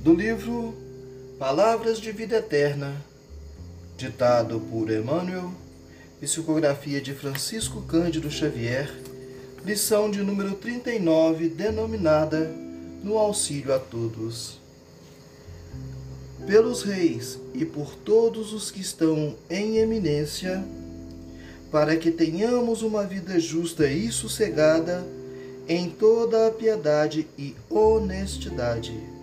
do livro Palavras de Vida Eterna, ditado por Emmanuel, psicografia de Francisco Cândido Xavier, lição de número 39, denominada No Auxílio a Todos. Pelos reis e por todos os que estão em eminência, para que tenhamos uma vida justa e sossegada em toda a piedade e honestidade.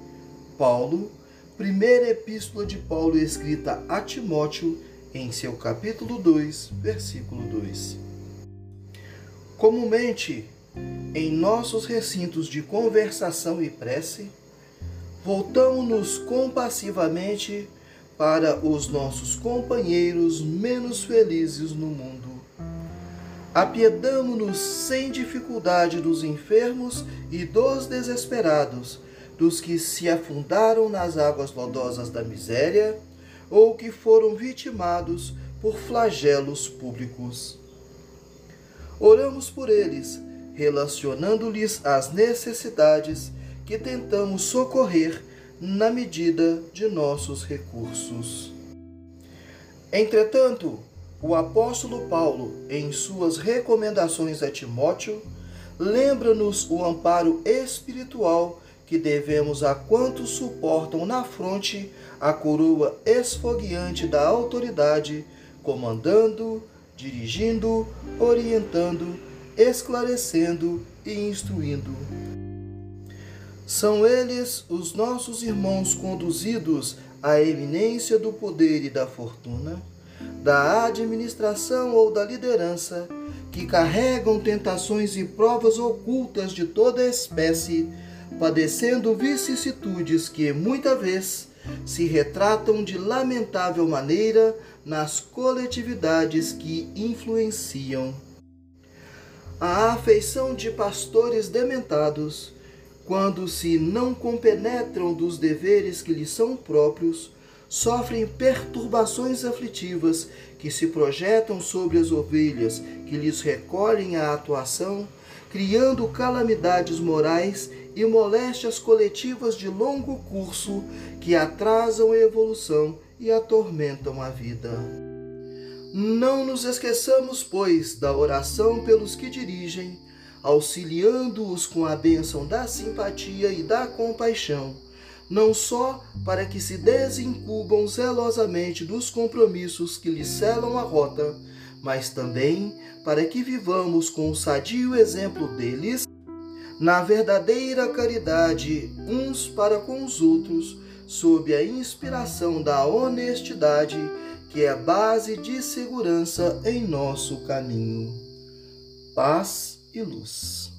Paulo, primeira epístola de Paulo escrita a Timóteo, em seu capítulo 2, versículo 2. Comumente, em nossos recintos de conversação e prece, voltamos-nos compassivamente para os nossos companheiros menos felizes no mundo apiedamo-nos sem dificuldade dos enfermos e dos desesperados, dos que se afundaram nas águas lodosas da miséria ou que foram vitimados por flagelos públicos. Oramos por eles, relacionando-lhes as necessidades que tentamos socorrer na medida de nossos recursos. Entretanto, o apóstolo Paulo, em suas recomendações a Timóteo, lembra-nos o amparo espiritual que devemos a quantos suportam na fronte a coroa esfogueante da autoridade, comandando, dirigindo, orientando, esclarecendo e instruindo. São eles os nossos irmãos conduzidos à eminência do poder e da fortuna da administração ou da liderança, que carregam tentações e provas ocultas de toda espécie, padecendo vicissitudes que, muita vez, se retratam de lamentável maneira nas coletividades que influenciam. A afeição de pastores dementados, quando se não compenetram dos deveres que lhes são próprios, sofrem perturbações aflitivas que se projetam sobre as ovelhas que lhes recolhem a atuação, criando calamidades morais e moléstias coletivas de longo curso que atrasam a evolução e atormentam a vida. Não nos esqueçamos, pois, da oração pelos que dirigem, auxiliando-os com a bênção da simpatia e da compaixão não só para que se desencubam zelosamente dos compromissos que lhes selam a rota, mas também para que vivamos com o sadio exemplo deles, na verdadeira caridade uns para com os outros, sob a inspiração da honestidade, que é a base de segurança em nosso caminho. Paz e luz.